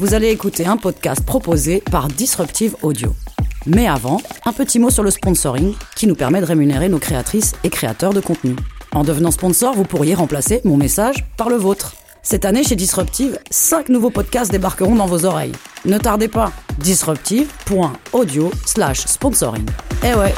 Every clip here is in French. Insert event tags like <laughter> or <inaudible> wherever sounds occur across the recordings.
vous allez écouter un podcast proposé par Disruptive Audio. Mais avant, un petit mot sur le sponsoring qui nous permet de rémunérer nos créatrices et créateurs de contenu. En devenant sponsor, vous pourriez remplacer mon message par le vôtre. Cette année, chez Disruptive, 5 nouveaux podcasts débarqueront dans vos oreilles. Ne tardez pas, disruptive.audio slash sponsoring. Eh ouais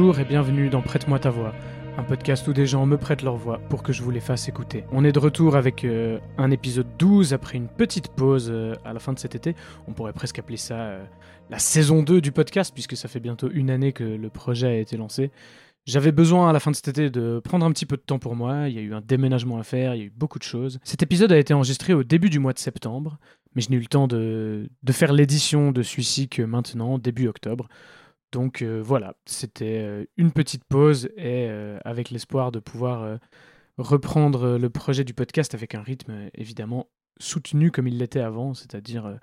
Bonjour et bienvenue dans Prête-moi ta voix, un podcast où des gens me prêtent leur voix pour que je vous les fasse écouter. On est de retour avec euh, un épisode 12 après une petite pause euh, à la fin de cet été. On pourrait presque appeler ça euh, la saison 2 du podcast puisque ça fait bientôt une année que le projet a été lancé. J'avais besoin à la fin de cet été de prendre un petit peu de temps pour moi, il y a eu un déménagement à faire, il y a eu beaucoup de choses. Cet épisode a été enregistré au début du mois de septembre, mais je n'ai eu le temps de, de faire l'édition de celui-ci que maintenant, début octobre. Donc euh, voilà, c'était euh, une petite pause et euh, avec l'espoir de pouvoir reprendre le projet du podcast avec un rythme évidemment soutenu comme il l'était avant, c'est-à-dire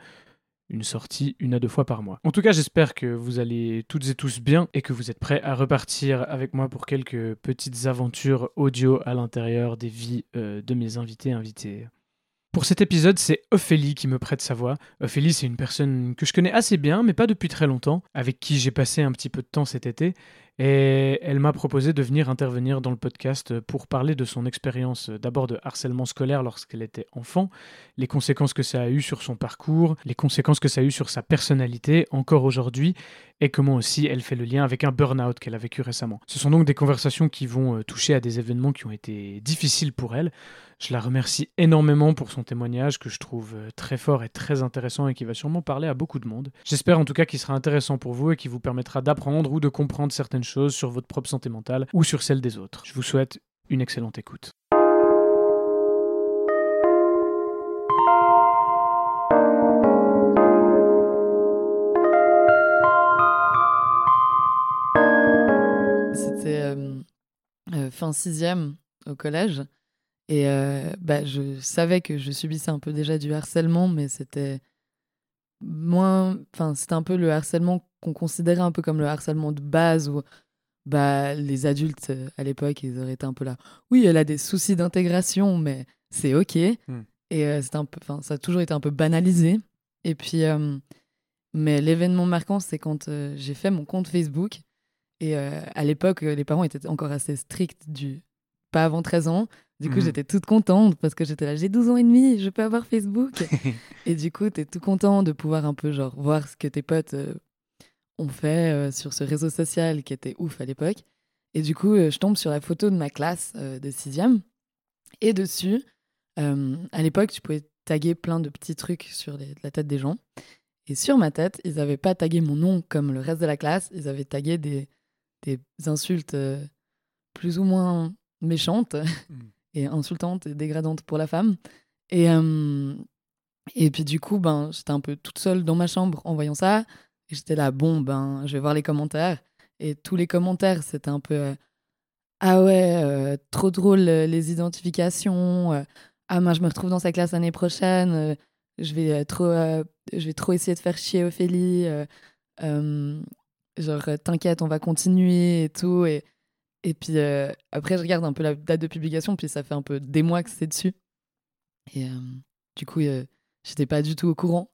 une sortie une à deux fois par mois. En tout cas, j'espère que vous allez toutes et tous bien et que vous êtes prêts à repartir avec moi pour quelques petites aventures audio à l'intérieur des vies de mes invités invités. Pour cet épisode, c'est Ophélie qui me prête sa voix. Ophélie, c'est une personne que je connais assez bien, mais pas depuis très longtemps, avec qui j'ai passé un petit peu de temps cet été, et elle m'a proposé de venir intervenir dans le podcast pour parler de son expérience d'abord de harcèlement scolaire lorsqu'elle était enfant, les conséquences que ça a eu sur son parcours, les conséquences que ça a eu sur sa personnalité encore aujourd'hui, et comment aussi elle fait le lien avec un burn-out qu'elle a vécu récemment. Ce sont donc des conversations qui vont euh, toucher à des événements qui ont été difficiles pour elle. Je la remercie énormément pour son témoignage que je trouve euh, très fort et très intéressant et qui va sûrement parler à beaucoup de monde. J'espère en tout cas qu'il sera intéressant pour vous et qui vous permettra d'apprendre ou de comprendre certaines choses sur votre propre santé mentale ou sur celle des autres. Je vous souhaite une excellente écoute. C'était euh, euh, fin sixième au collège. Et euh, bah, je savais que je subissais un peu déjà du harcèlement, mais c'était moins. Enfin, c'était un peu le harcèlement qu'on considérait un peu comme le harcèlement de base, où bah, les adultes à l'époque, ils auraient été un peu là. Oui, elle a des soucis d'intégration, mais c'est OK. Hmm. Et un peu, ça a toujours été un peu banalisé. Et puis, mais l'événement marquant, c'est quand j'ai fait mon compte Facebook. Et à l'époque, les parents étaient encore assez stricts du pas avant 13 ans. Du coup, mhm. j'étais toute contente parce que j'étais là, j'ai 12 ans et demi, je peux avoir Facebook. <laughs> et du coup, tu es tout content de pouvoir un peu genre voir ce que tes potes euh, ont fait euh, sur ce réseau social qui était ouf à l'époque. Et du coup, euh, je tombe sur la photo de ma classe de sixième. Et dessus, à l'époque, tu pouvais taguer plein de petits trucs sur la tête des gens. Et sur ma tête, ils n'avaient pas tagué mon nom comme le reste de la classe, ils avaient tagué des, des insultes plus ou moins méchantes. Hmm insultante et dégradante pour la femme. Et, euh, et puis du coup, ben, j'étais un peu toute seule dans ma chambre en voyant ça. Et j'étais là, bon, ben, je vais voir les commentaires. Et tous les commentaires, c'était un peu euh, Ah ouais, euh, trop drôle les identifications. ah, moi, je me retrouve dans sa classe l'année prochaine. je, vais trop, je vais trop essayer de faire chier Ophélie. genre, t'inquiète, on va continuer et tout. Et, et puis euh, après, je regarde un peu la date de publication, puis ça fait un peu des mois que c'est dessus. Et euh, du coup, euh, j'étais pas du tout au courant.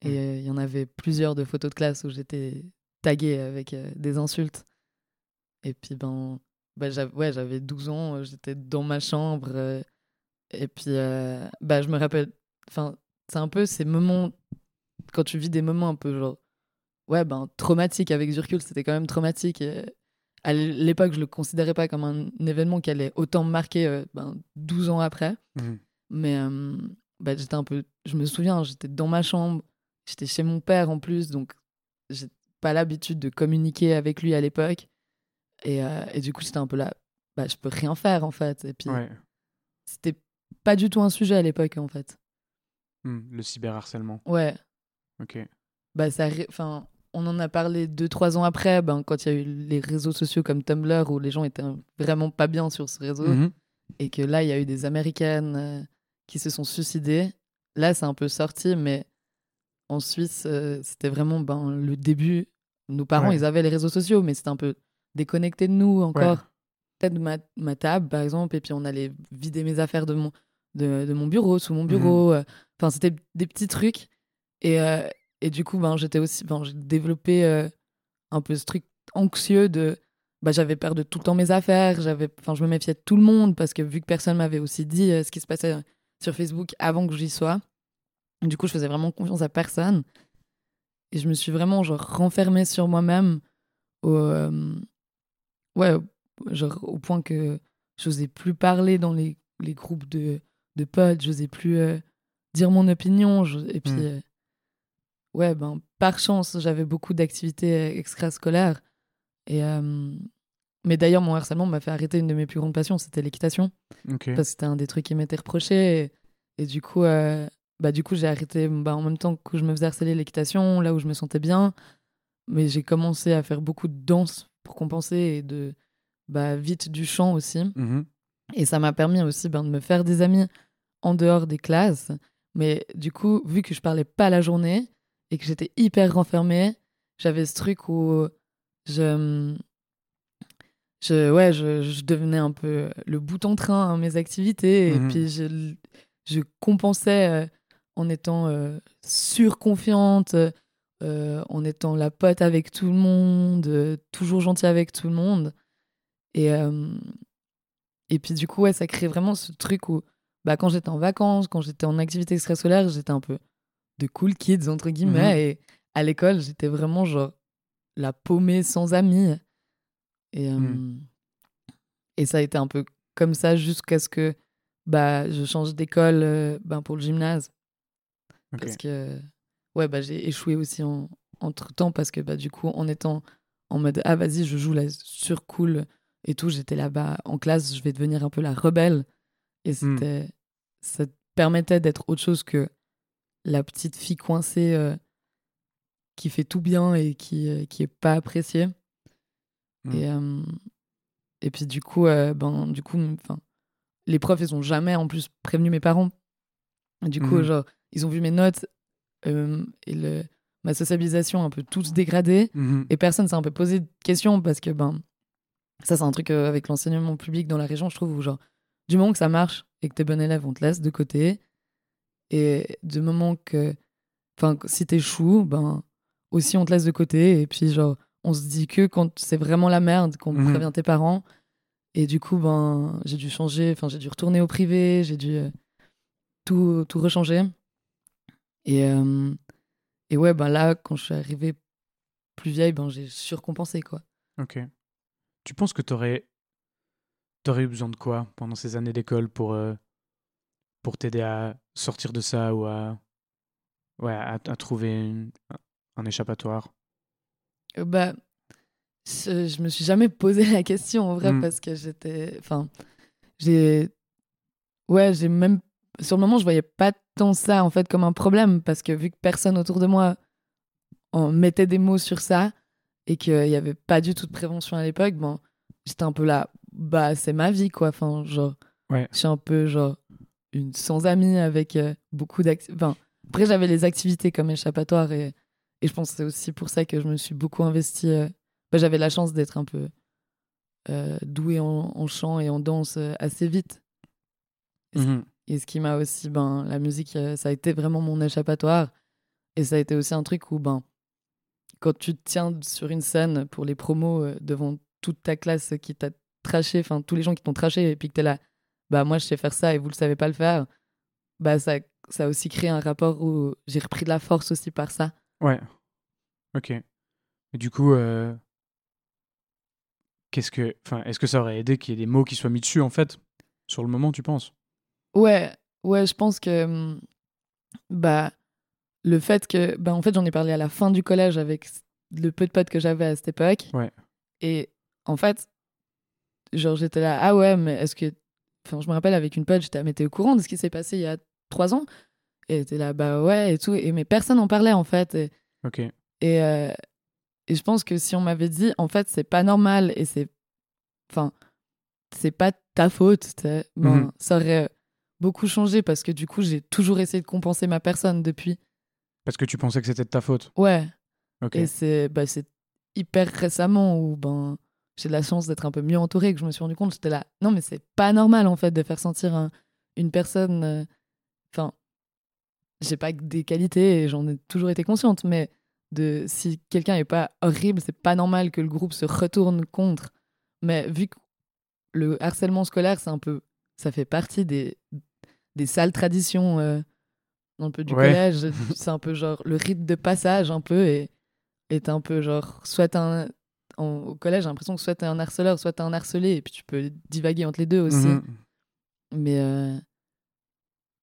Et il y en avait plusieurs de photos de classe où j'étais taguée avec des insultes. Et puis, ben, bah, j'avais, ouais, j'avais 12 ans, j'étais dans ma chambre. et puis, bah, je me rappelle. Enfin, c'est un peu ces moments. Quand tu vis des moments un peu genre. Ouais, ben, traumatiques avec du recul, c'était quand même traumatique. Et à l'époque, je le considérais pas comme un événement qui allait autant me marquer ben, 12 ans après. Mmh. Mais bah, j'étais un peu. Je me souviens, j'étais dans ma chambre, j'étais chez mon père en plus, donc j'ai pas l'habitude de communiquer avec lui à l'époque. Et, euh, et, du coup, j'étais un peu là, bah, je peux rien faire en fait. Et puis, c'était pas du tout un sujet à l'époque en fait. Mmh, le cyberharcèlement. Ouais. Ok. Bah, ça, enfin, on en a parlé deux, trois ans après, ben, quand il y a eu les réseaux sociaux comme Tumblr où les gens étaient vraiment pas bien sur ce réseau. Mmh et que là, il y a eu des Américaines euh, qui se sont suicidées. Là, c'est un peu sorti, mais en Suisse, euh, c'était vraiment ben, le début. Nos parents, ils avaient les réseaux sociaux, mais c'était un peu déconnecté de nous encore. Peut-être ma, ma, table, par exemple, et puis on allait vider mes affaires de mon, de, de mon bureau, sous mon mmh bureau. Euh. Enfin, c'était des petits trucs. Et, euh, et du coup, ben, j'étais aussi, ben, j'ai développé un peu ce truc anxieux de. Bah, j'avais peur de tout le temps mes affaires, j'avais, enfin, je me méfiais de tout le monde parce que vu que personne m'avait aussi dit ce qui se passait sur Facebook avant que j'y sois, du coup, je faisais vraiment confiance à personne. Et je me suis vraiment genre renfermée sur moi-même au, euh, ouais, genre au point que je n'osais plus parler dans les, les groupes de, de potes, n'osais plus euh, dire mon opinion. Et puis, hmm. Euh, ouais, ben, par chance, j'avais beaucoup d'activités extrascolaires. Et, mais d'ailleurs, mon harcèlement m'a fait arrêter une de mes plus grandes passions, c'était l'équitation. Parce que c'était un des trucs qui m'était reproché. Et, et, du coup, bah, du coup, j'ai arrêté bah, en même temps que je me faisais harceler l'équitation, là où je me sentais bien. Mais j'ai commencé à faire beaucoup de danse pour compenser et de bah, vite du chant aussi. Mmh et ça m'a permis aussi ben, de me faire des amis en dehors des classes. Mais du coup, vu que je parlais pas la journée et que j'étais hyper renfermée, j'avais ce truc où je, je, ouais, je, je, devenais un peu le bout en train à mes activités. Et mmh puis, je, je compensais euh, en étant euh, surconfiante, euh, en étant la pote avec tout le monde, euh, toujours gentille avec tout le monde. Et, et puis du coup, ouais, ça crée vraiment ce truc où bah, quand j'étais en vacances, quand j'étais en activité extrascolaire, j'étais un peu de cool kids, entre guillemets. Mhm. Et à l'école, j'étais vraiment genre la paumée sans amis. Et, mhm. et ça a été un peu comme ça jusqu'à ce que bah, je change d'école ben, pour le gymnase. Parce que, ouais, bah, j'ai échoué aussi en, entre temps parce que, bah, du coup, en étant en mode, ah, vas-y, je joue la surcool et tout, j'étais là-bas en classe, je vais devenir un peu la rebelle. Et hmm. c'était, ça permettait d'être autre chose que la petite fille coincée euh, qui fait tout bien et qui, euh, qui est pas appréciée. Hmm. Et, euh, et puis, du coup, ben, du coup, les profs, ils ont jamais en plus prévenu mes parents. Du coup, hmm. genre, ils ont vu mes notes euh, et le, ma sociabilisation un peu tous dégradée. Mhm. Et personne s'est un peu posé de questions parce que, ben, ça, c'est un truc euh, avec l'enseignement public dans la région, je trouve, où, genre, du moment que ça marche et que t'es bon élève, on te laisse de côté. Et du moment que, enfin, si t'échoues, ben, aussi on te laisse de côté. Et puis, genre, on se dit que quand c'est vraiment la merde, qu'on mhm. prévient tes parents. Et du coup, ben, j'ai dû changer, enfin, j'ai dû retourner au privé, j'ai dû euh, tout, tout rechanger. Et, euh, et ouais, ben là, quand je suis arrivée plus vieille, ben j'ai surcompensé, quoi. Ok. Tu penses que tu aurais, aurais eu besoin de quoi pendant ces années d'école pour, euh, pour t'aider à sortir de ça ou à, ouais, à, trouver un échappatoire? Euh, Bah, je, je, me suis jamais posé la question en vrai mmh. parce que j'étais. Enfin, j'ai. Ouais, j'ai même sur le moment, je voyais pas tant ça en fait comme un problème parce que vu que personne autour de moi en mettait des mots sur ça et qu'il y avait pas du tout de prévention à l'époque, bon, j'étais un peu là, bah c'est ma vie quoi. Enfin, genre, je suis un peu genre une sans amis avec euh, beaucoup d'activités. Enfin, après, j'avais les activités comme échappatoire et, et je pense que c'est aussi pour ça que je me suis beaucoup investie. Euh, bah, j'avais la chance d'être un peu euh, douée en, chant et en danse assez vite. Mmh et ce qui m'a aussi, ben, la musique, euh, ça a été vraiment mon échappatoire. Et ça a été aussi un truc où, ben, quand tu te tiens sur une scène pour les promos euh, devant toute ta classe qui t'a trashé, enfin tous les gens qui t'ont traché et puis que t'es là, bah moi je sais faire ça et vous le savez pas le faire, bah ça, ça a aussi créé un rapport où j'ai repris de la force aussi par ça. Ouais. Ok. Et du coup, euh, qu'est-ce que, enfin, est-ce que ça aurait aidé qu'il y ait des mots qui soient mis dessus en fait sur le moment, tu penses? Ouais, ouais, je pense que hum, bah le fait que bah en fait j'en ai parlé à la fin du collège avec le peu de potes que j'avais à cette époque. Ouais. Et en fait, genre j'étais là, ah ouais, mais est-ce que, enfin je me rappelle avec une pote, j'étais, mais t'es au courant de ce qui s'est passé il y a trois ans Et t'es là, bah ouais et tout. Et mais personne n'en parlait en fait. Et, Ok. et, euh, et je pense que si on m'avait dit, en fait, c'est pas normal et c'est. Enfin, c'est pas ta faute, tu sais, Mhm. ça aurait beaucoup changé parce que du coup, j'ai toujours essayé de compenser ma personne depuis. Parce que tu pensais que c'était de ta faute. Ouais. Ok. Et c'est bah, c'est hyper récemment où ben, j'ai de la chance d'être un peu mieux entourée que je me suis rendu compte. J'étais là, non, mais c'est pas normal en fait de faire sentir un- une personne. euh, Enfin, j'ai pas des qualités et j'en ai toujours été consciente, mais de si quelqu'un est pas horrible, c'est pas normal que le groupe se retourne contre. Mais vu que le harcèlement scolaire, c'est un peu. Ça fait partie des, des sales traditions euh, un peu du Ouais. collège. c'est un peu genre le rite de passage, un peu, et est un peu genre. Soit un. En- au collège, j'ai l'impression que soit t'es un harceleur, soit t'es un harcelé, et puis tu peux divaguer entre les deux aussi. Mhm. Mais euh,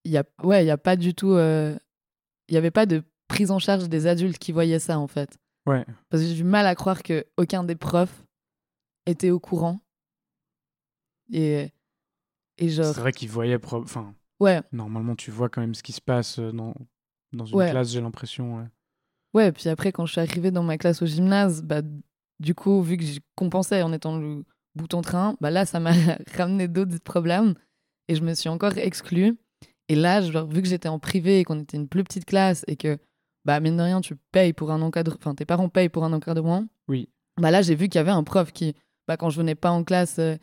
il y a, ouais, il y a pas du tout. euh, Il y avait pas de prise en charge des adultes qui voyaient ça, en fait. Ouais. Parce que j'ai du mal à croire que aucun des profs était au courant. Et, et genre, C'est vrai qu'ils voyaient. Enfin, ouais, normalement, tu vois quand même ce qui se passe euh, dans, dans une Ouais. classe, j'ai l'impression. ouais. ouais. Puis après, quand je suis arrivée dans ma classe au gymnase, bah, du coup, vu que je compensais en étant le bouton train, bah là, ça m'a <laughs> ramené d'autres problèmes. Et je me suis encore exclue. Et là, genre, vu que j'étais en privé et qu'on était une plus petite classe et que, bah, mine de rien, tu payes pour un encadrement, enfin, tes parents payent pour un encadrement. Oui. Bah là, j'ai vu qu'il y avait un prof qui, bah, quand je venais pas en classe euh,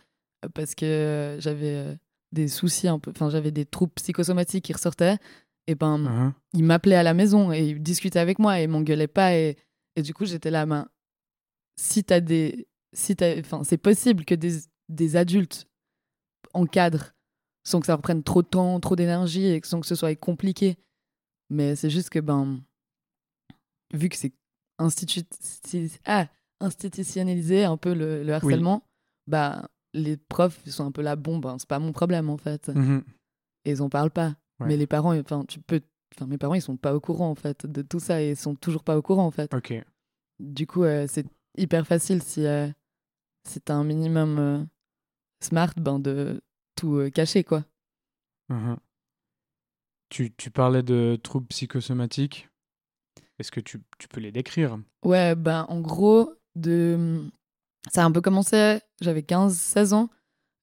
parce que euh, j'avais euh, des soucis un peu, enfin, j'avais des troubles psychosomatiques qui ressortaient, et ben, Mhm. il m'appelait à la maison et il discutait avec moi et il m'engueulait pas. Et, et du coup, j'étais là, ben, si t'as des. Si t'as- enfin, c'est possible que des, des adultes encadrent sans que ça reprenne trop de temps, trop d'énergie et sans que ce soit compliqué. Mais c'est juste que, ben, vu que c'est institu- si- ah, institutionnalisé un peu le, le harcèlement, bah, les profs ils sont un peu là, bon, ben, c'est pas mon problème en fait. Mhm. Et ils en parlent pas. Ouais. Mais les parents, enfin, tu peux. Enfin, mes parents, ils sont pas au courant en fait de tout ça et ils sont toujours pas au courant en fait. Ok. Du coup, euh, c'est hyper facile si, euh, si t'as un minimum euh, smart, ben de tout euh, cacher quoi. Mhm. Tu, tu parlais de troubles psychosomatiques. Est-ce que tu, tu peux les décrire? Ouais, ben en gros, de... ça a un peu commencé, j'avais 15-16 ans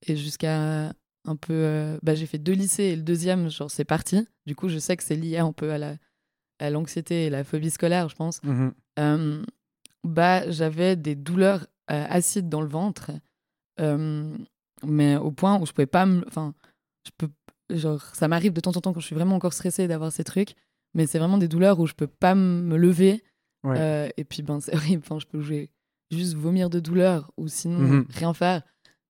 et jusqu'à un peu. bah, j'ai fait deux lycées et le deuxième, genre, c'est parti. Du coup, je sais que c'est lié un peu à la à l'anxiété et la phobie scolaire, je pense. Mhm. Bah, j'avais des douleurs euh, acides dans le ventre, euh, mais au point où je pouvais pas me. Enfin, je peux. Genre, ça m'arrive de temps en temps quand je suis vraiment encore stressée d'avoir ces trucs, mais c'est vraiment des douleurs où je peux pas me lever. Ouais. euh, et puis, ben, c'est <laughs> horrible. Enfin, je peux jouer, juste vomir de douleur ou sinon Mhm. rien faire.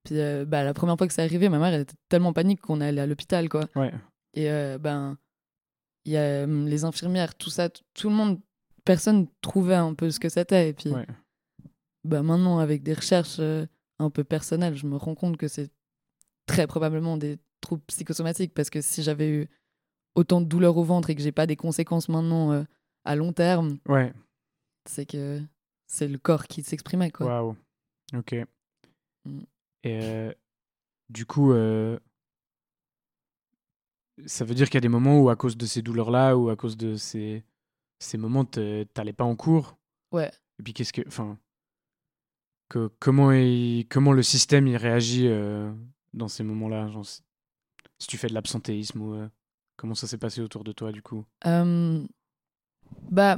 Puis, euh, bah, la première fois que c'est arrivé, ma mère elle était tellement en panique qu'on est allé à l'hôpital, quoi. Ouais. Et ben, il y a les infirmières, tout ça, tout le monde, personne trouvait un peu ce que c'était. Et puis, Ouais. bah, maintenant, avec des recherches euh, un peu personnelles, je me rends compte que c'est très probablement des troubles psychosomatiques parce que si j'avais eu autant de douleurs au ventre et que j'ai pas des conséquences maintenant euh, à long terme, Ouais. c'est que c'est le corps qui s'exprimait. Waouh. Ok. Mm. Et euh, du coup, euh, ça veut dire qu'il y a des moments où, à cause de ces douleurs-là, ou à cause de ces, ces moments, t'allais pas en cours. Ouais. Et puis, qu'est-ce que. Enfin. Que, comment, il- comment le système il réagit euh, dans ces moments-là genre, si, tu fais de l'absentéisme ou. euh, comment ça s'est passé autour de toi, du coup? Euh, bah,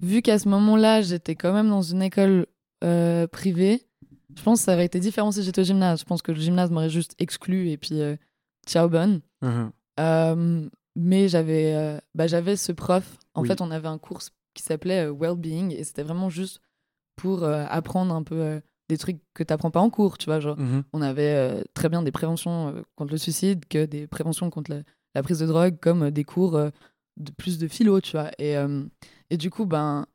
vu qu'à ce moment-là, j'étais quand même dans une école euh, privée, je pense que ça aurait été différent si j'étais au gymnase. Je pense que le gymnase m'aurait juste exclu et puis ciao bonne. Euh, mais j'avais bah, j'avais ce prof. En Oui. fait, on avait un cours qui s'appelait euh, Wellbeing et c'était vraiment juste pour euh, apprendre un peu euh, des trucs que tu n'apprends pas en cours, tu vois. Genre, Mhm. on avait euh, très bien des préventions contre le suicide que des préventions contre la, la prise de drogue, comme des cours de plus de philo, tu vois. Et, et du coup, ben,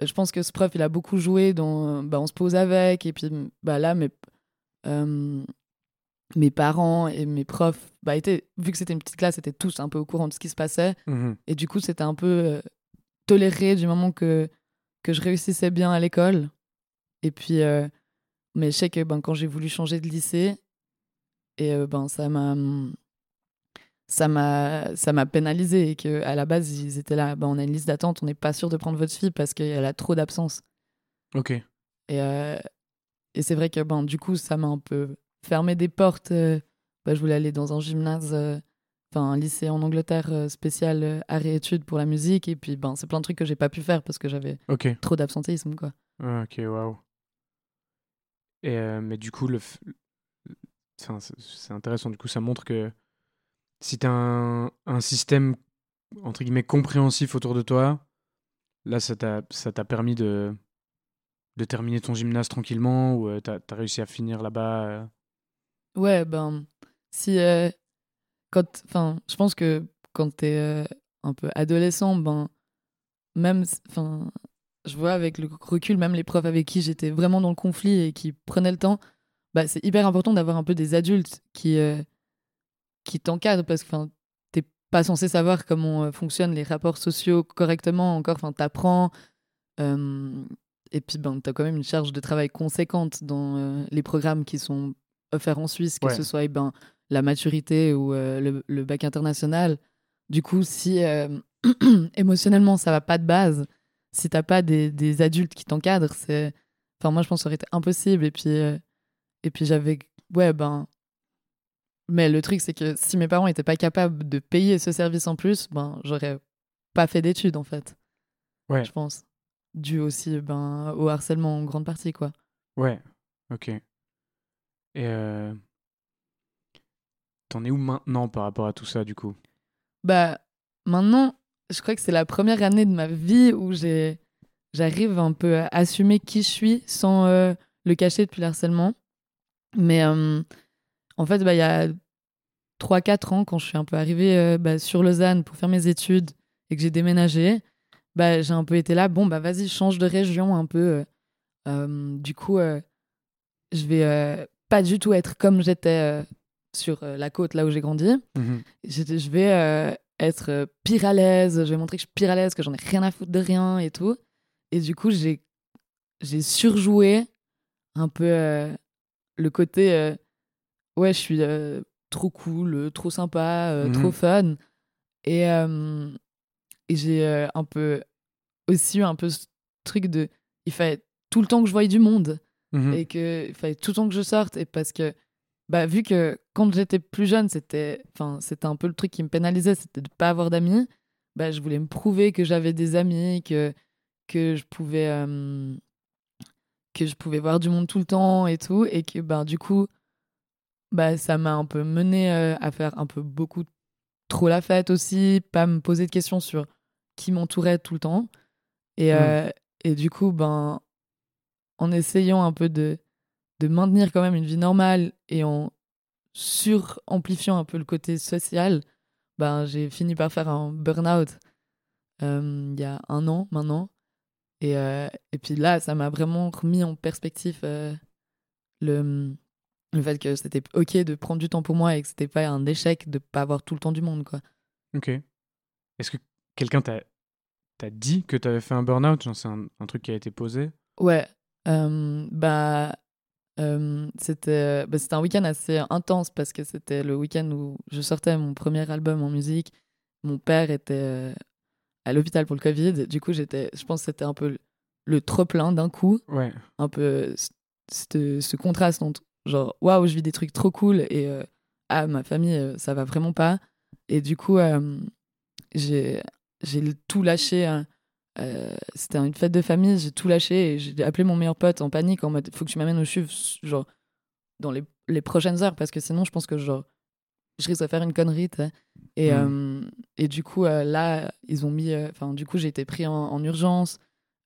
je pense que ce prof, il a beaucoup joué dans. ben, on se pose avec, et puis bah, là, euh, mes parents et mes profs, bah, étaient, vu que c'était une petite classe, étaient tous un peu au courant de ce qui se passait. Mhm. Et du coup, c'était un peu euh, toléré du moment que, que je réussissais bien à l'école. Et puis, euh, mais je sais que ben, quand j'ai voulu changer de lycée, et euh, ben, ça m'a ça m'a ça m'a pénalisé et que à la base ils étaient là ben, on a une liste d'attente on n'est pas sûr de prendre votre fille parce qu'elle a trop d'absence Ok. et et c'est vrai que ben du coup ça m'a un peu fermé des portes euh, ben, je voulais aller dans un gymnase euh, enfin un lycée en Angleterre euh, spécial euh, et études pour la musique et puis ben c'est plein de trucs que j'ai pas pu faire parce que j'avais trop d'absentéisme quoi Ah, ok, waouh. Et euh, mais du coup, le, f- c'est intéressant. Du coup, ça montre que si tu as un, un système entre guillemets compréhensif autour de toi, là, ça t'a ça t'a permis de de terminer ton gymnase tranquillement ou tu as, réussi à finir là-bas. Ouais, ben, si. euh, quand. Enfin, je pense que quand t'es euh, un peu adolescent, ben, même. Enfin, je vois avec le recul, même les profs avec qui j'étais vraiment dans le conflit et qui prenaient le temps, bah, c'est hyper important d'avoir un peu des adultes qui, euh, qui t'encadrent parce que, t'es pas censé savoir comment euh, fonctionnent les rapports sociaux correctement encore. Enfin, t'apprends. et puis, ben, t'as quand même une charge de travail conséquente dans les programmes qui sont offerts en Suisse, que Ouais. ce soit eh ben, la maturité ou euh, le, le bac international. Du coup, si euh, <clears throat> émotionnellement ça va pas de base, si t'as pas des, des adultes qui t'encadrent, c'est. Enfin, moi, je pense que ça aurait été impossible. Et puis, euh, et puis j'avais. Ouais, ben. Mais le truc, c'est que si mes parents étaient pas capables de payer ce service en plus, ben, j'aurais pas fait d'études, en fait. Ouais. Je pense. Dû aussi ben, au harcèlement en grande partie, quoi. Ouais, ok. Et euh, t'en es où maintenant par rapport à tout ça, du coup? Bah, maintenant, je crois que c'est la première année de ma vie où j'arrive un peu à assumer qui je suis sans euh, le cacher depuis le harcèlement. Mais euh, en fait, bah, il y a 3-4 ans, quand je suis un peu arrivée bah, sur Lausanne pour faire mes études et que j'ai déménagé, bah, j'ai un peu été là, bon, bah vas-y, change de région un peu. du coup, je vais pas du tout être comme j'étais euh, sur euh, la côte, là où j'ai grandi Mhm. je, vais euh, être pire à l'aise, je vais montrer que je suis pire à l'aise, que j'en ai rien à foutre de rien et tout. Et du coup, j'ai, j'ai surjoué un peu euh, le côté euh, ouais, je suis euh, trop cool, trop sympa, Mhm. trop fun. Et, et j'ai un peu aussi eu un peu ce truc de il fallait tout le temps que je voyais du monde Mhm. et que il fallait tout le temps que je sorte et parce que bah vu que quand j'étais plus jeune c'était enfin c'était un peu le truc qui me pénalisait c'était de pas avoir d'amis bah je voulais me prouver que j'avais des amis que que je pouvais euh, que je pouvais voir du monde tout le temps et tout et que bah du coup bah ça m'a un peu mené euh, à faire un peu beaucoup trop la fête aussi pas me poser de questions sur qui m'entourait tout le temps et euh, et du coup ben en essayant un peu de, de maintenir quand même une vie normale et en suramplifiant un peu le côté social, ben, j'ai fini par faire un burn-out euh, il y a un an maintenant. Et, euh, et puis là, ça m'a vraiment remis en perspective euh, le, le fait que c'était OK de prendre du temps pour moi et que c'était pas un échec de pas avoir tout le temps du monde. Quoi. Ok. Est-ce que quelqu'un t'a dit que t'avais fait un burn-out? C'est un, un truc qui a été posé? Ouais, bah, euh, c'était bah, c'était un week-end assez intense parce que c'était le week-end où je sortais mon premier album en musique. Mon père était euh, à l'hôpital pour le Covid. Du coup, j'étais, je pense que c'était un peu le, le trop-plein d'un coup. Ouais. Un peu c- ce, contraste entre genre, waouh, je vis des trucs trop cool et euh, ah, ma famille, euh, ça va vraiment pas. Et du coup, euh, j'ai j'ai tout lâché. hein. Euh, c'était une fête de famille, j'ai tout lâché et j'ai appelé mon meilleur pote en panique en mode faut que tu m'amènes au CHUV genre dans les, les prochaines heures parce que sinon je pense que genre je risque de faire une connerie et, Mhm. euh, et du coup euh, là ils ont mis enfin du coup j'ai été pris en, en urgence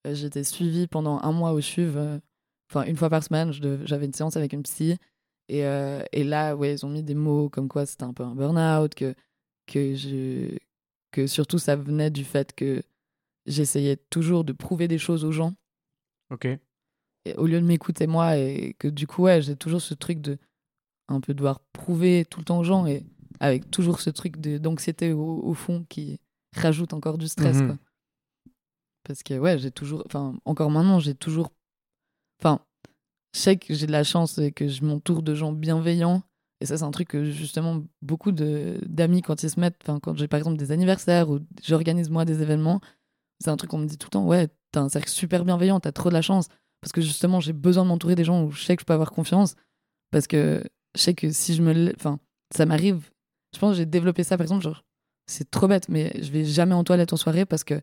j'ai été suivie pendant un mois au CHUV enfin, une fois par semaine, j'avais une séance avec une psy. Et, et, là, ouais, ils ont mis des mots comme quoi c'était un peu un burn-out, que, que, je, que surtout ça venait du fait que j'essayais toujours de prouver des choses aux gens. Ok. Et au lieu de m'écouter moi, et que du coup, ouais, j'ai toujours ce truc de un peu devoir prouver tout le temps aux gens, et avec toujours ce truc d'anxiété au, au, fond qui rajoute encore du stress. Mhm. Quoi. Parce que, ouais, j'ai toujours. Enfin, encore maintenant, j'ai toujours. Enfin, je sais que j'ai de la chance et que je m'entoure de gens bienveillants. Et ça, c'est un truc que justement beaucoup d'amis, quand ils se mettent, enfin, quand j'ai par exemple des anniversaires ou j'organise moi des événements, c'est un truc qu'on me dit tout le temps ouais, t'as un cercle super bienveillant, t'as trop de la chance. Parce que justement, j'ai besoin de m'entourer des gens où je sais que je peux avoir confiance. Parce que je sais que si je me. Enfin, ça m'arrive. Je pense que j'ai développé ça, par exemple, genre, c'est trop bête, mais je vais jamais en toilette en soirée parce que,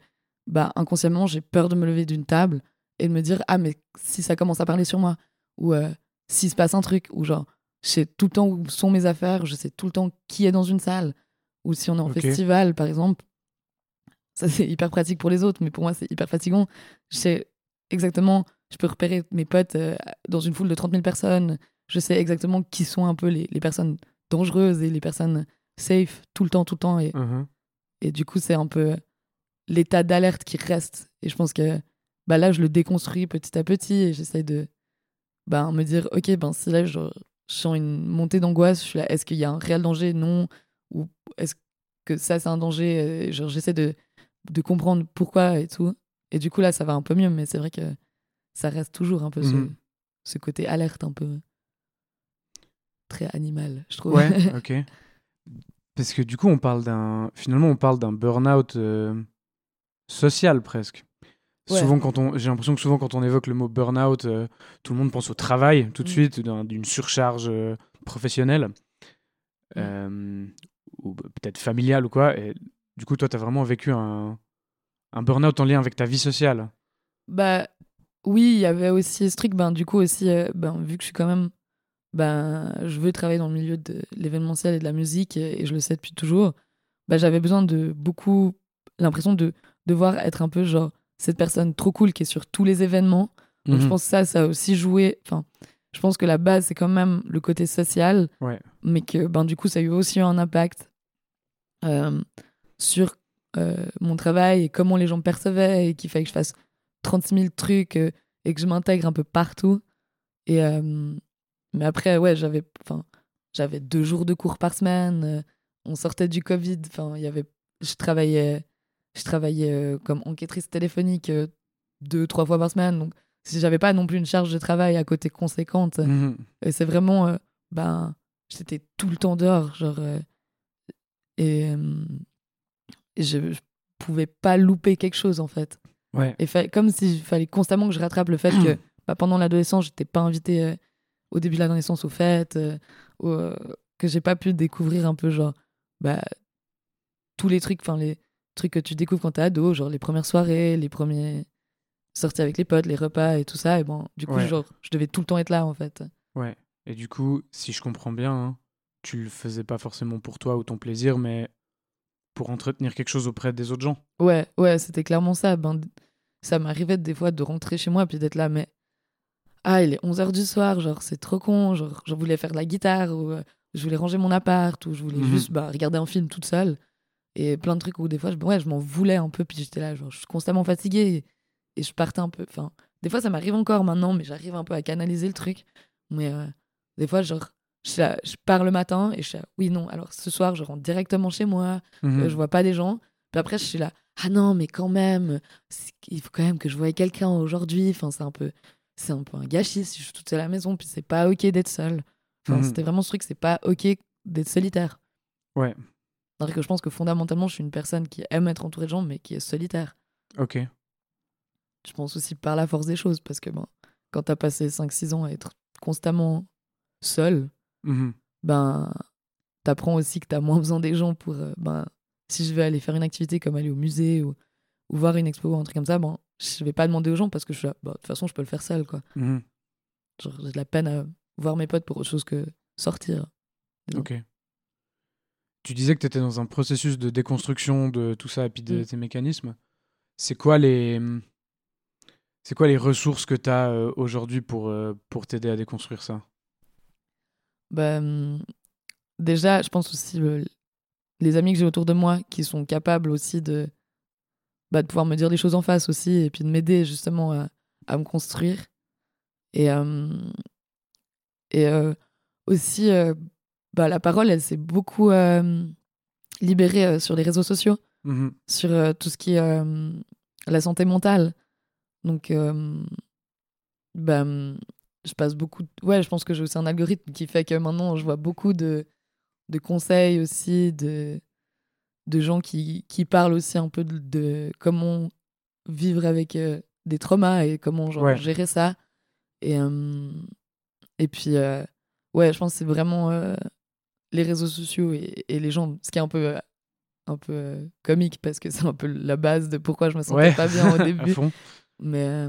bah, inconsciemment, j'ai peur de me lever d'une table et de me dire, ah, mais si ça commence à parler sur moi, ou euh, s'il se passe un truc, ou genre, je sais tout le temps où sont mes affaires, je sais tout le temps qui est dans une salle, ou si on est en festival, par exemple. Ça, c'est hyper pratique pour les autres, mais pour moi, c'est hyper fatigant. Je sais exactement, je peux repérer mes potes euh, dans une foule de 30 000 personnes. Je sais exactement qui sont un peu les, les personnes dangereuses et les personnes safe tout le temps, tout le temps. Et, uh-huh. et du coup, c'est un peu l'état d'alerte qui reste. Et je pense que bah là, je le déconstruis petit à petit et j'essaie de bah, me dire, ok, ben si là, je, sens une montée d'angoisse, je suis là, est-ce qu'il y a un réel danger? Non. Ou est-ce que ça, c'est un danger? Genre, j'essaie de, de comprendre pourquoi et tout. Et du coup, là, ça va un peu mieux, mais c'est vrai que ça reste toujours un peu ce, Mhm. ce côté alerte, un peu très animal, je trouve. Ouais, <laughs> ok. Parce que du coup, on parle d'un. Finalement, on parle d'un burn-out euh, social presque. Ouais. Souvent, quand on, j'ai l'impression que souvent, quand on évoque le mot burn-out, euh, tout le monde pense au travail tout de Mm. suite, d'un- d'une surcharge euh, professionnelle, euh, ou peut-être familiale ou quoi. Et du coup, toi, tu as vraiment vécu un, un burn-out en lien avec ta vie sociale. Bah oui, il y avait aussi ce truc, ben du coup aussi, euh, ben, vu que je suis quand même, ben je veux travailler dans le milieu de l'événementiel et de la musique et, et je le sais depuis toujours, ben, j'avais besoin de beaucoup, l'impression de devoir être un peu genre cette personne trop cool qui est sur tous les événements. Donc je Mhm. pense que ça, ça a aussi joué, enfin je pense que la base c'est quand même le côté social, Ouais. mais que ben du coup ça a eu aussi un impact euh, sur euh, mon travail et comment les gens me percevaient et qu'il fallait que je fasse 36 000 trucs euh, et que je m'intègre un peu partout. Et, euh, mais après, ouais, j'avais, enfin, j'avais deux jours de cours par semaine. on sortait du Covid. Enfin, il y avait, je travaillais, je travaillais comme enquêtrice téléphonique deux, trois fois par semaine. Donc, si j'avais pas non plus une charge de travail à côté conséquente, et c'est vraiment, ben, j'étais tout le temps dehors, genre, et je, je pouvais pas louper quelque chose en fait. Ouais. Et fa- comme s'il fallait constamment que je rattrape le fait que <clears throat> bah, pendant l'adolescence, j'étais pas invitée euh, au début de l'adolescence aux fêtes, euh, ou, euh, que j'ai pas pu découvrir un peu genre bah, tous les trucs, enfin les trucs que tu découvres quand t'es ado, genre les premières soirées, les premiers sorties avec les potes, les repas et tout ça. Et bon, du coup, Ouais. genre, je devais tout le temps être là en fait. Ouais. Et du coup, si je comprends bien, hein, tu le faisais pas forcément pour toi ou ton plaisir, mais pour entretenir quelque chose auprès des autres gens. Ouais, ouais, c'était clairement ça. Ben, ça m'arrivait des fois de rentrer chez moi puis d'être là, mais ah, il est 11h du soir, genre c'est trop con, genre je voulais faire de la guitare ou euh, je voulais ranger mon appart ou je voulais Mhm. juste bah, regarder un film toute seule. Et plein de trucs où des fois, je, ouais, je m'en voulais un peu puis j'étais là, genre je suis constamment fatiguée et, et je partais un peu. Enfin, des fois ça m'arrive encore maintenant, mais j'arrive un peu à canaliser le truc. Mais euh, des fois, genre, je, je pars le matin et je suis là, oui, non, alors ce soir, je rentre directement chez moi, Mhm. euh, je vois pas des gens. Puis après, je suis là, ah non, mais quand même, il faut quand même que je voie quelqu'un aujourd'hui. Enfin, c'est un peu, c'est un peu un gâchis si je suis toute seule à la maison. Puis c'est pas ok d'être seule. Enfin, Mhm. c'était vraiment ce truc, c'est pas ok d'être solitaire. Ouais. C'est-à-dire que je pense que fondamentalement, je suis une personne qui aime être entourée de gens, mais qui est solitaire. Ok. Je pense aussi par la force des choses, parce que ben, quand t'as passé 5-6 ans à être constamment seul, Mhm. ben, t'apprends aussi que t'as moins besoin des gens pour. euh, ben, si je vais aller faire une activité comme aller au musée ou, ou voir une expo ou un truc comme ça, ben, je vais pas demander aux gens parce que je suis là, bah, de toute façon, je peux le faire seul, quoi. Genre, j'ai de la peine à voir mes potes pour autre chose que sortir. disons. Ok. Tu disais que tu étais dans un processus de déconstruction de tout ça et puis de Mm. tes mécanismes. C'est quoi les. C'est quoi les ressources que tu as aujourd'hui pour, pour t'aider à déconstruire ça? Bah, hum, Déjà, je pense aussi les amis que j'ai autour de moi qui sont capables aussi de, bah, de pouvoir me dire les choses en face aussi et puis de m'aider justement à, à, me construire. Et, hum, et aussi, bah, la parole, elle s'est beaucoup libérée sur les réseaux sociaux, mmh sur tout ce qui est la santé mentale. Donc, bah, je passe beaucoup. Ouais, je pense que j'ai aussi un algorithme qui fait que maintenant, je vois beaucoup de, de conseils aussi, de, de gens qui, qui parlent aussi un peu de, comment vivre avec des traumas et comment genre, gérer ça. Et, et puis, ouais, je pense que c'est vraiment les réseaux sociaux et, les gens, ce qui est un peu, un peu comique parce que <laughs> c'est un peu la base de pourquoi je me sentais pas bien au <laughs> début. Mais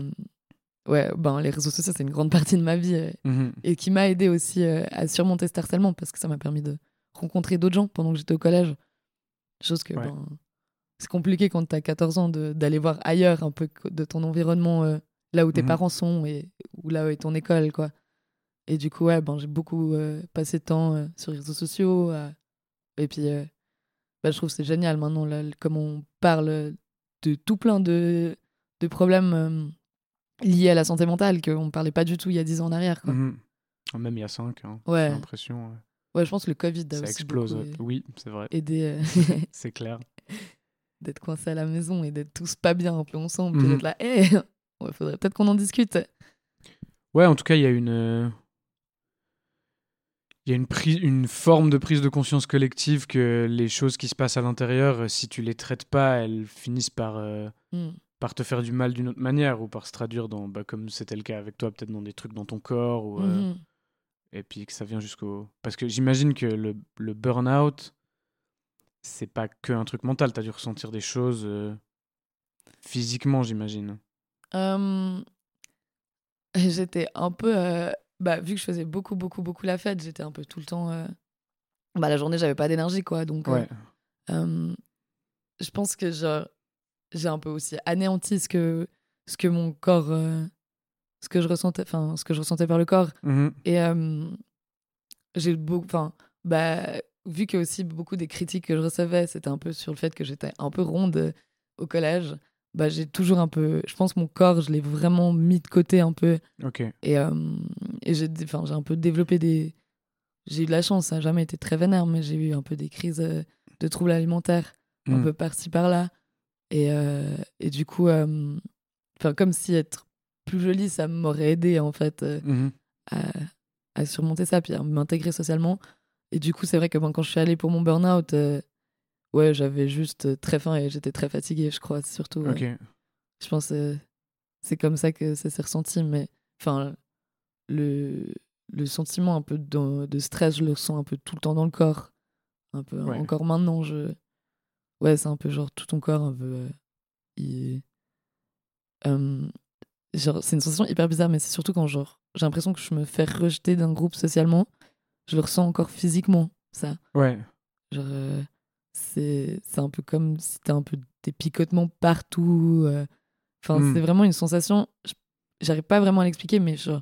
ouais, ben, les réseaux sociaux, c'est une grande <laughs> partie de ma vie mmh et qui m'a aidé aussi à surmonter cet harcèlement parce que ça m'a permis de rencontrer d'autres gens pendant que j'étais au collège. Chose que ben, c'est compliqué quand tu as 14 ans d'aller voir ailleurs un peu de ton environnement, là où tes mmh parents sont et où là où est ton école, quoi. Et du coup, ouais, ben, j'ai beaucoup euh, passé de temps euh, sur les réseaux sociaux. et puis, euh, bah, je trouve que c'est génial maintenant, là, comme on parle de tout plein de, de problèmes liés à la santé mentale qu'on ne parlait pas du tout il y a 10 ans en arrière. Quoi. Mmh même il y a 5, hein, ouais. j'ai l'impression. Ouais. je pense que le Covid a Ça explose, oui, c'est vrai. Aider. <laughs> c'est clair. <laughs> D'être coincé à la maison et d'être tous pas bien un peu ensemble. Mmh d'être là, <laughs> hé, il faudrait peut-être qu'on en discute. Ouais, en tout cas, il y a une il y a une, une forme de prise de conscience collective que les choses qui se passent à l'intérieur, euh, si tu les traites pas, elles finissent par, euh, mmh. Par te faire du mal d'une autre manière ou par se traduire dans, bah, comme c'était le cas avec toi, peut-être dans des trucs dans ton corps. Ou, euh, mmh et puis que ça vient jusqu'au. Parce que j'imagine que le, le burn-out, c'est pas que un truc mental. Tu as dû ressentir des choses physiquement, j'imagine. <laughs> J'étais un peu bah, vu que je faisais beaucoup, beaucoup, beaucoup la fête, j'étais un peu tout le temps. Euh, bah, la journée, j'avais pas d'énergie, quoi. Donc, euh, je pense que j'ai un peu aussi anéanti ce que, ce que mon corps. Euh, ce que je ressentais, enfin, ce que je ressentais par le corps. Mmh Et j'ai beaucoup. Enfin, bah, vu que aussi beaucoup des critiques que je recevais, c'était un peu sur le fait que j'étais un peu ronde au collège bah, j'ai toujours un peu. Je pense que mon corps, je l'ai vraiment mis de côté un peu. Ok. Et, euh, et j'ai un peu développé des. J'ai eu de la chance, ça n'a jamais été très vénère, mais j'ai eu un peu des crises euh, de troubles alimentaires, un hmm. peu par-ci par-là. Et, euh, et du coup, enfin comme si être plus jolie, ça m'aurait aidé en fait mmh à, à, surmonter ça, puis à m'intégrer socialement. Et du coup, c'est vrai que quand je suis allée pour mon burn-out, Ouais, j'avais juste euh, très faim et j'étais très fatiguée, je crois, surtout. Je pense que c'est comme ça que ça s'est ressenti, mais enfin, le, le sentiment un peu de, de, stress, je le ressens un peu tout le temps dans le corps. Un peu, encore maintenant, je. Ouais, c'est un peu genre tout ton corps, un peu. Euh, il... genre, c'est une sensation hyper bizarre, mais c'est surtout quand genre j'ai l'impression que je me fais rejeter d'un groupe socialement, je le ressens encore physiquement, ça. Ouais. Genre, euh, c'est un peu comme si t'as un peu des picotements partout. Euh. Enfin, c'est hmm. vraiment une sensation. J'arrive pas vraiment à l'expliquer, mais je,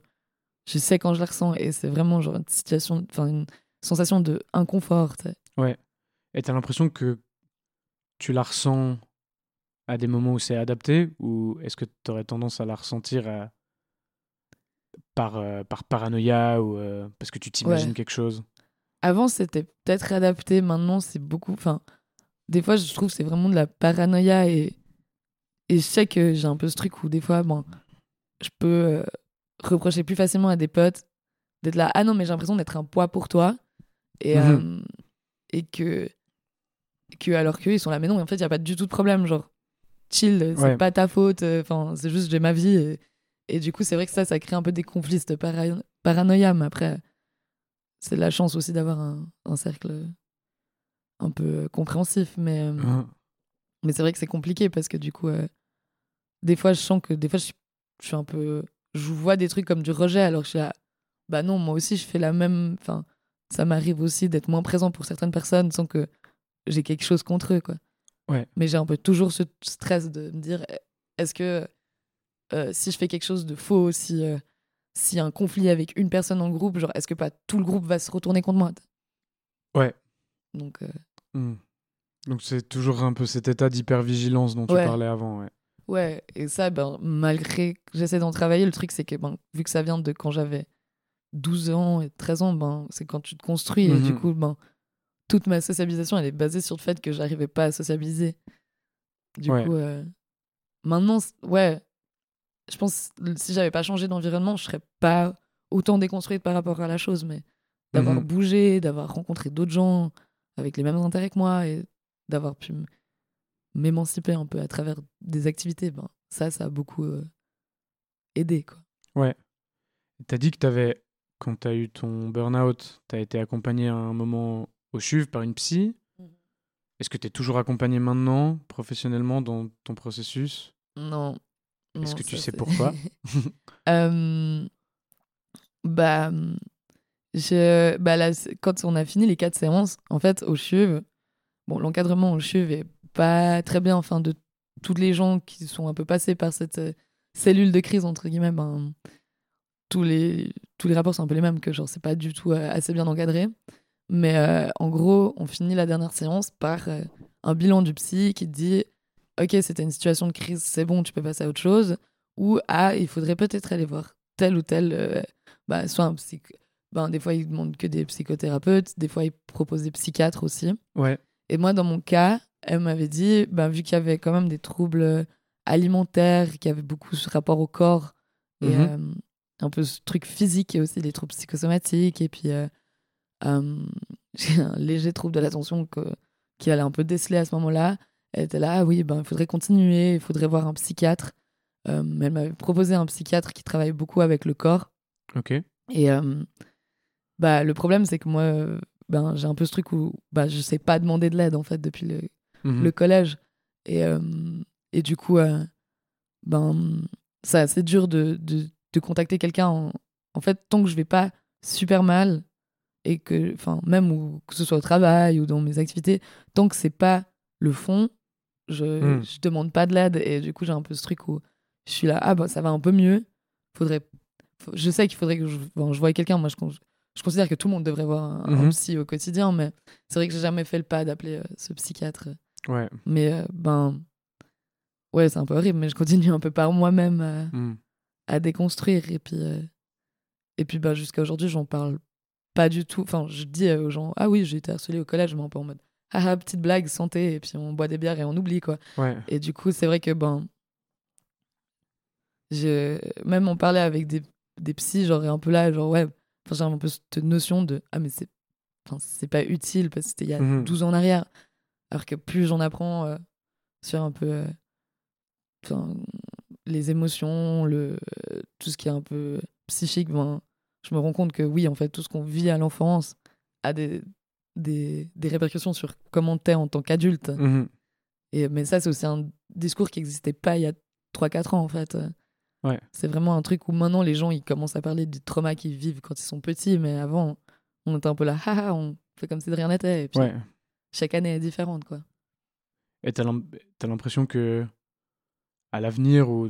je sais quand je la ressens. Et c'est vraiment genre une situation, enfin, une sensation de inconfort. Ouais. Et t'as l'impression que tu la ressens à des moments où c'est adapté ou est-ce que tu aurais tendance à la ressentir à... par, euh, par paranoïa ou euh, parce que tu t'imagines quelque chose? Avant, c'était peut-être adapté. Maintenant, c'est beaucoup. Enfin, des fois, je trouve que c'est vraiment de la paranoïa. Et, et je sais que j'ai un peu ce truc où, des fois, bon, je peux euh, reprocher plus facilement à des potes d'être là. Ah non, mais j'ai l'impression d'être un poids pour toi. Et, euh, et que, que. Alors qu'eux, ils sont là. Mais non, en fait, il n'y a pas du tout de problème. Genre, chill, c'est pas ta faute. Euh, enfin, c'est juste, j'ai ma vie. Et, et, du coup, c'est vrai que ça, ça crée un peu des conflits, de paranoïa. Mais après c'est la chance aussi d'avoir un, un, cercle un peu compréhensif. Mais, euh, ah. mais c'est vrai que c'est compliqué parce que du coup, euh, des fois, je sens que des fois, je, suis un peu. Je vois des trucs comme du rejet alors que je suis là. Bah non, moi aussi, je fais la même. Enfin, ça m'arrive aussi d'être moins présent pour certaines personnes sans que j'ai quelque chose contre eux, quoi. Ouais. Mais j'ai un peu toujours ce stress de me dire est-ce que euh, si je fais quelque chose de faux, si euh, s'il y a un conflit avec une personne dans le groupe, genre est-ce que pas tout le groupe va se retourner contre moi Ouais. Donc euh, Hmm. Donc c'est toujours un peu cet état d'hypervigilance dont tu Ouais. parlais avant. Ouais. ouais, et ça, ben, malgré que j'essaie d'en travailler, le truc c'est que ben, vu que ça vient de quand j'avais 12 ans et 13 ans, ben, c'est quand tu te construis et du Mhm. coup, ben, toute ma sociabilisation elle est basée sur le fait que j'arrivais pas à sociabiliser. Du Ouais. coup, euh, maintenant, ouais, je pense que si j'avais pas changé d'environnement, je serais pas autant déconstruite par rapport à la chose, mais d'avoir Mhm. bougé, d'avoir rencontré d'autres gens avec les mêmes intérêts que moi et d'avoir pu m'émanciper un peu à travers des activités, ben, ça, ça a beaucoup euh, aidé, quoi. T'as dit que t'avais, quand t'as eu ton burn-out, t'as été accompagné à un moment au CHUV par une psy. Mhm. Est-ce que t'es toujours accompagné maintenant, professionnellement, dans ton processus? Non. Est-ce que tu sais pourquoi? <laughs> Euh, bah, je, bah là, quand on a fini les quatre séances, en fait, au CHUV, bon, l'encadrement au CHUV est pas très bien. Enfin, de tous les gens qui sont un peu passés par cette euh, cellule de crise, entre guillemets, ben, tous, les, tous les rapports sont un peu les mêmes, que genre, c'est pas du tout euh, assez bien encadré. Mais euh, en gros, on finit la dernière séance par euh, un bilan du psy qui dit Ok, c'était une situation de crise, c'est bon, tu peux passer à autre chose ou ah il faudrait peut-être aller voir tel ou tel euh, bah soit un psy ben des fois ils demandent que des psychothérapeutes des fois ils proposent des psychiatres aussi Ouais. et moi dans mon cas elle m'avait dit ben vu qu'il y avait quand même des troubles alimentaires qu'il y avait beaucoup ce rapport au corps et Mhm. euh, un peu ce truc physique et aussi des troubles psychosomatiques et puis euh, euh, <laughs> j'ai un léger trouble de l'attention que- qui allait un peu déceler à ce moment-là elle était là ah oui ben il faudrait continuer il faudrait voir un psychiatre euh, elle m'avait proposé un psychiatre qui travaille beaucoup avec le corps. Ok. Et euh, bah, le problème, c'est que moi, euh, ben, j'ai un peu ce truc où bah, je sais pas demander de l'aide, en fait, depuis le, Mhm. le collège. Et, euh, et du coup, euh, ben, c'est assez dur de, de, de contacter quelqu'un. En, en fait, tant que je vais pas super mal, et que, enfin, même où, que ce soit au travail ou dans mes activités, tant que c'est pas le fond, je, Mm. je demande pas de l'aide. Et du coup, j'ai un peu ce truc où je suis là, ah bah ça va un peu mieux. Faudrait, faut- je sais qu'il faudrait que je, bon, je voie quelqu'un. Moi, je, je considère que tout le monde devrait voir un, un Mhm. psy au quotidien, mais c'est vrai que j'ai jamais fait le pas d'appeler euh, ce psychiatre. Ouais. Mais euh, ben, ouais, c'est un peu horrible, mais je continue un peu par moi-même à, Hmm. à déconstruire. Et puis, euh, et puis ben, jusqu'à aujourd'hui, j'en parle pas du tout. Enfin, je dis aux gens, ah oui, j'ai été harcelée au collège, mais un peu en mode, ah ah, petite blague, santé, et puis on boit des bières et on oublie, quoi. Ouais. Et du coup, c'est vrai que, ben, je... même en parler avec des, des psys, genre, un peu là, genre, ouais, enfin, j'ai un peu cette notion de, ah, mais c'est enfin, pas utile parce que c'était il y a Mhm. 12 ans en arrière. Alors que plus j'en apprends euh, sur un peu euh, enfin, les émotions, le, tout ce qui est un peu psychique, ben, je me rends compte que oui, en fait, tout ce qu'on vit à l'enfance a des, des, des répercussions sur comment t'es en tant qu'adulte. Mhm. Et, mais ça, c'est aussi un discours qui n'existait pas il y a 3-4 ans, en fait. Ouais. C'est vraiment un truc où maintenant, les gens, ils commencent à parler du trauma qu'ils vivent quand ils sont petits, mais avant, on était un peu là, <laughs> haha, on fait comme si de rien n'était. Et puis, Ouais. chaque année est différente, quoi. Et t'as l'im- t'as l'impression que à l'avenir ou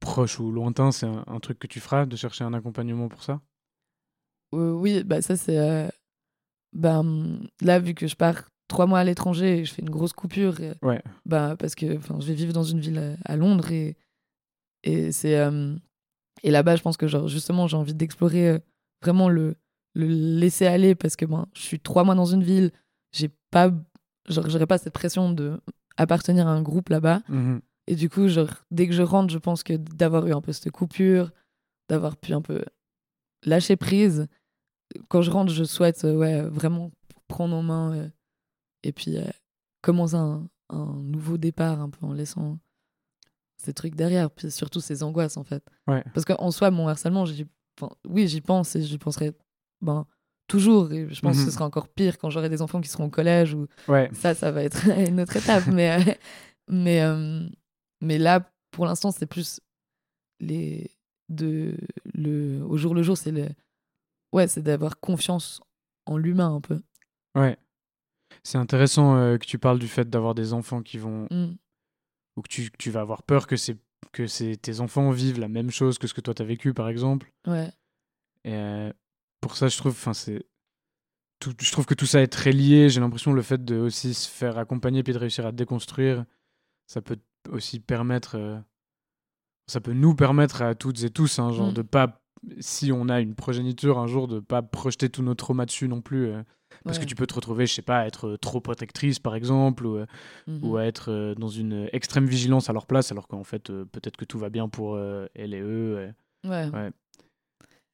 proche ou lointain, c'est un, un truc que tu feras de chercher un accompagnement pour ça? Oui, bah ça, c'est. euh, ben, là, vu que je pars trois mois à l'étranger et je fais une grosse coupure, et, Ouais. bah, parce que je vais vivre dans une ville à, à Londres et, et c'est. euh, et là-bas, je pense que genre, justement, j'ai envie d'explorer euh, vraiment le, le laisser aller parce que ben, je suis trois mois dans une ville, j'ai pas. Genre, j'aurais pas cette pression de appartenir à un groupe là-bas. Mhm. Et du coup, genre, dès que je rentre, je pense que d'avoir eu un peu cette coupure, d'avoir pu un peu lâcher prise, quand je rentre, je souhaite euh, ouais, vraiment prendre en main euh, et puis euh, commencer un, un nouveau départ un peu en laissant ces trucs derrière, puis surtout ces angoisses en fait. Ouais. Parce qu'en soi, mon harcèlement, enfin, oui, j'y pense et j'y penserai ben, toujours. Et je pense que Mhm. ce sera encore pire quand j'aurai des enfants qui seront au collège ou Ouais. ça, ça va être <laughs> une autre étape. mais, euh, mais, euh, mais là, pour l'instant, c'est plus les. De, le, au jour le jour, c'est le. Ouais, c'est d'avoir confiance en l'humain un peu. Ouais. C'est intéressant euh, que tu parles du fait d'avoir des enfants qui vont Mm. ou que tu, que tu vas avoir peur que que c'est tes enfants vivent la même chose que ce que toi t'as vécu, par exemple. Ouais. Et euh, pour ça, je trouve, enfin, c'est. Tout, je trouve que tout ça est très lié. J'ai l'impression le fait de aussi se faire accompagner puis de réussir à déconstruire, ça peut aussi permettre. euh, ça peut nous permettre à toutes et tous, hein, genre Mm. de pas. Si on a une progéniture un jour, de pas projeter tous nos traumas dessus non plus. euh, parce que tu peux te retrouver, je sais pas, à être trop protectrice, par exemple, ou, euh, Mhm. ou à être euh, dans une extrême vigilance à leur place, alors qu'en fait, euh, peut-être que tout va bien pour euh, elle et eux. Ouais. Ouais.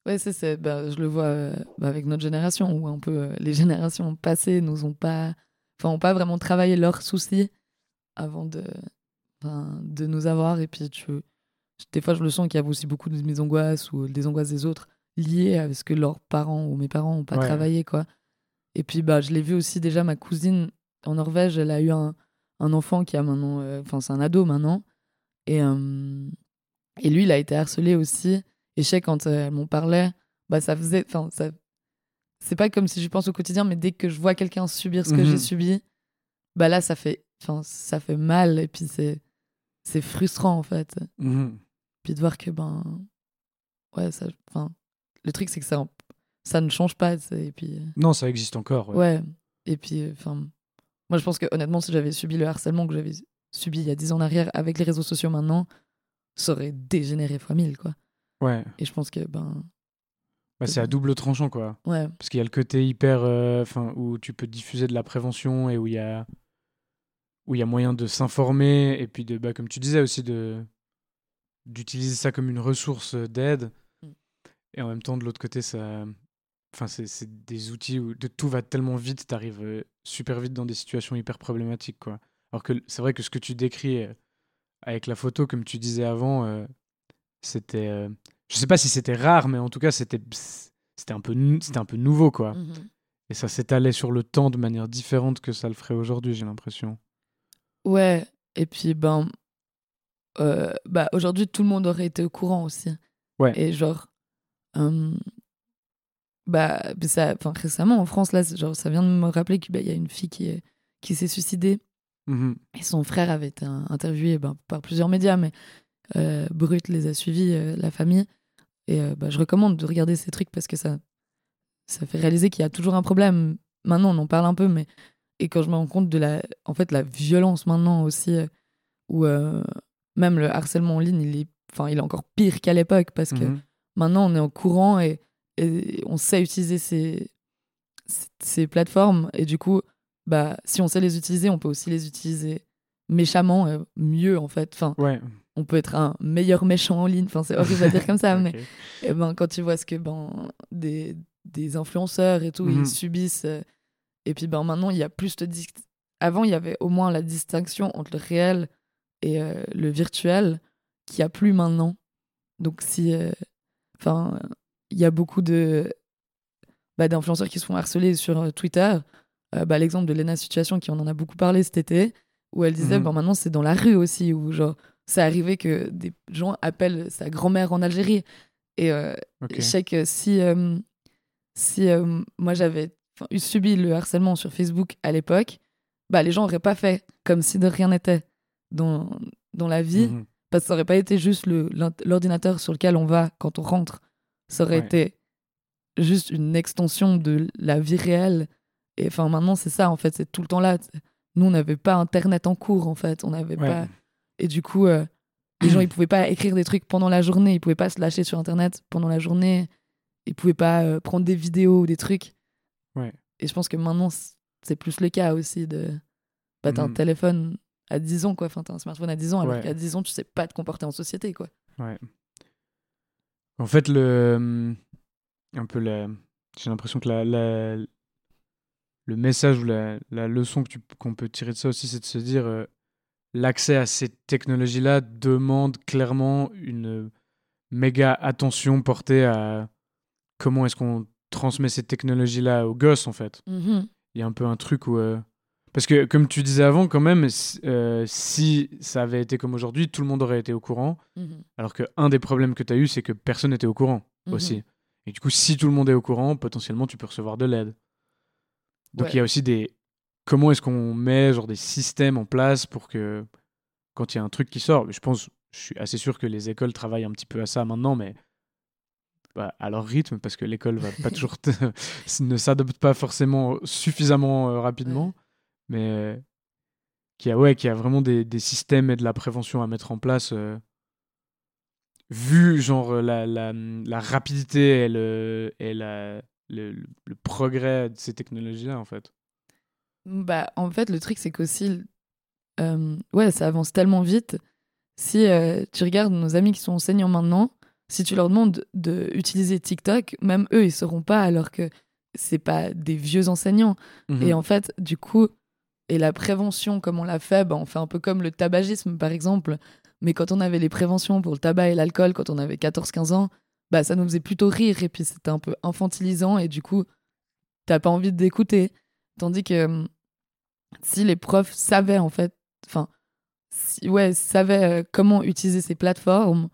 Ouais, c'est, c'est, bah, je le vois euh, bah, avec notre génération, où un peu euh, les <laughs> générations passées nous ont pas, enfin, ont pas vraiment travaillé leurs soucis avant de, de nous avoir. Et puis, tu, des fois, je le sens qu'il y a aussi beaucoup de mes angoisses ou des angoisses des autres liées à ce que leurs parents ou mes parents ont pas Ouais. travaillé, quoi. Et puis, bah, je l'ai vu aussi déjà, ma cousine en Norvège, elle a eu un, un enfant qui a maintenant, euh, enfin, c'est un ado maintenant. Et, euh, et lui, il a été harcelé aussi. Et je sais, quand euh, elle m'en parlait, bah, ça faisait. Enfin, ça. C'est pas comme si je pense au quotidien, mais dès que je vois quelqu'un subir ce que j'ai subi, bah là, ça fait. Enfin, ça fait mal. Et puis, c'est. C'est frustrant, en fait. Mhm. Puis de voir que, ben. Ouais, ça. Enfin. Le truc, c'est que ça. Ça ne change pas. Et puis. euh, Non, ça existe encore. ouais. Ouais. Et puis, euh, enfin, moi, je pense que honnêtement, si j'avais subi le harcèlement que j'avais subi il y a 10 ans en arrière avec les réseaux sociaux maintenant, ça aurait dégénéré fois mille, quoi. Ouais. Et je pense que, ben, Bah, c'est à double tranchant, quoi. ouais, Parce qu'il y a le côté hyper. euh, Enfin, où tu peux diffuser de la prévention et où il y a. Où il y a moyen de s'informer et puis de, bah, comme tu disais aussi, de d'utiliser ça comme une ressource d'aide. Mm. Et en même temps, de l'autre côté, ça. Enfin, c'est c'est des outils où de tout va tellement vite, t'arrives euh, super vite dans des situations hyper problématiques, quoi. Alors que c'est vrai que ce que tu décris euh, avec la photo, comme tu disais avant, euh, c'était. euh, je sais pas si c'était rare, mais en tout cas, c'était c'était un peu c'était un peu nouveau, quoi. Mhm. Et ça s'étalait sur le temps de manière différente que ça le ferait aujourd'hui, j'ai l'impression. ouais. Et puis, ben, euh, bah, aujourd'hui, tout le monde aurait été au courant aussi. Ouais. Et genre, euh, bah, ça, récemment en France, là, genre, ça vient de me rappeler qu'il y a une fille qui, est- qui s'est suicidée. Mhm. Et son frère avait été in- interviewé ben, par plusieurs médias, mais euh, Brut les a suivis, euh, la famille. Et bah, je recommande de regarder ces trucs parce que ça, ça fait réaliser qu'il y a toujours un problème. Maintenant, on en parle un peu, mais et quand je me rends compte de la, en fait, la violence maintenant aussi, où même le harcèlement en ligne, il est, enfin, il est encore pire qu'à l'époque parce que Mhm. maintenant on est au courant et, et on sait utiliser ces, ces- ces plateformes et du coup bah si on sait les utiliser on peut aussi les utiliser méchamment euh, mieux en fait enfin Ouais. on peut être un meilleur méchant en ligne enfin c'est horrible à dire comme ça <laughs> mais Ok. eh ben quand tu vois ce que ben des, des influenceurs et tout Mhm. ils subissent euh, et puis ben maintenant il y a plus de avant il y avait au moins la distinction entre le réel et euh, le virtuel qu'il n'y a plus maintenant. Donc si euh, enfin il y a beaucoup de bah, d'influenceurs qui se font harceler sur euh, Twitter. Euh, bah, l'exemple de Lena Situation qui on en a beaucoup parlé cet été où elle disait bon maintenant c'est dans la rue aussi où genre c'est arrivé que des gens appellent sa grand-mère en Algérie. Et je sais que si, si moi j'avais eu subi le harcèlement sur Facebook à l'époque, bah, les gens n'auraient pas fait comme si de rien n'était dans, dans la vie, Mhm. parce que ça n'aurait pas été juste l'ordinateur sur lequel on va quand on rentre. Ça aurait Ouais. été juste une extension de la vie réelle. Et enfin, maintenant, c'est ça, en fait, c'est tout le temps là. Nous, on n'avait pas Internet en cours, en fait. On n'avait Ouais. pas. Et du coup, euh, les gens, ils pouvaient pas écrire des trucs pendant la journée. Ils pouvaient pas se lâcher sur Internet pendant la journée. Ils pouvaient pas euh, prendre des vidéos ou des trucs. Ouais. Et je pense que maintenant, c'est plus le cas aussi de. Bah, t'as un Mhm. téléphone à 10 ans, quoi. Enfin, t'as un smartphone à 10 ans, alors Ouais. qu'à 10 ans, tu sais pas te comporter en société, quoi. Ouais. En fait, le. Un peu la. J'ai l'impression que la, la- le message ou la, la leçon qu'on peut tirer de ça aussi, c'est de se dire euh, l'accès à ces technologies-là demande clairement une méga attention portée à comment est-ce qu'on transmet ces technologies-là aux gosses, en fait. Mhm. Il y a un peu un truc où. euh, Parce que, comme tu disais avant, quand même, si, euh, si ça avait été comme aujourd'hui, tout le monde aurait été au courant. Mhm. Alors qu'un des problèmes que tu as eu, c'est que personne n'était au courant Mhm. aussi. Et du coup, si tout le monde est au courant, potentiellement, tu peux recevoir de l'aide. Donc, il Ouais. y a aussi des. Comment est-ce qu'on met genre des systèmes en place pour que quand il y a un truc qui sort, je pense je suis assez sûr que les écoles travaillent un petit peu à ça maintenant, mais bah, à leur rythme, parce que l'école va pas <laughs> toujours ne s'adopte pas forcément suffisamment euh, rapidement, mais qui a ouais, qui a vraiment des, des, systèmes et de la prévention à mettre en place. vu genre la, la, la, rapidité et le, et la, le, le progrès de ces technologies-là, en fait. Bah, en fait, le truc, c'est qu'aussi, euh, ouais, ça avance tellement vite. Si euh, tu regardes nos amis qui sont enseignants maintenant, si tu leur demandes d'utiliser TikTok, même eux, ils sauront pas, alors que c'est pas des vieux enseignants. Mhm. Et en fait, du coup, et la prévention, comme on l'a fait, bah, on fait un peu comme le tabagisme, par exemple. Mais quand on avait les préventions pour le tabac et l'alcool, quand on avait 14-15 ans, bah, ça nous faisait plutôt rire. Et puis, c'était un peu infantilisant. Et du coup, t'as pas envie d'écouter. Tandis que hum, si les profs savaient en fait, enfin, si, ouais, savaient euh, comment utiliser ces plateformes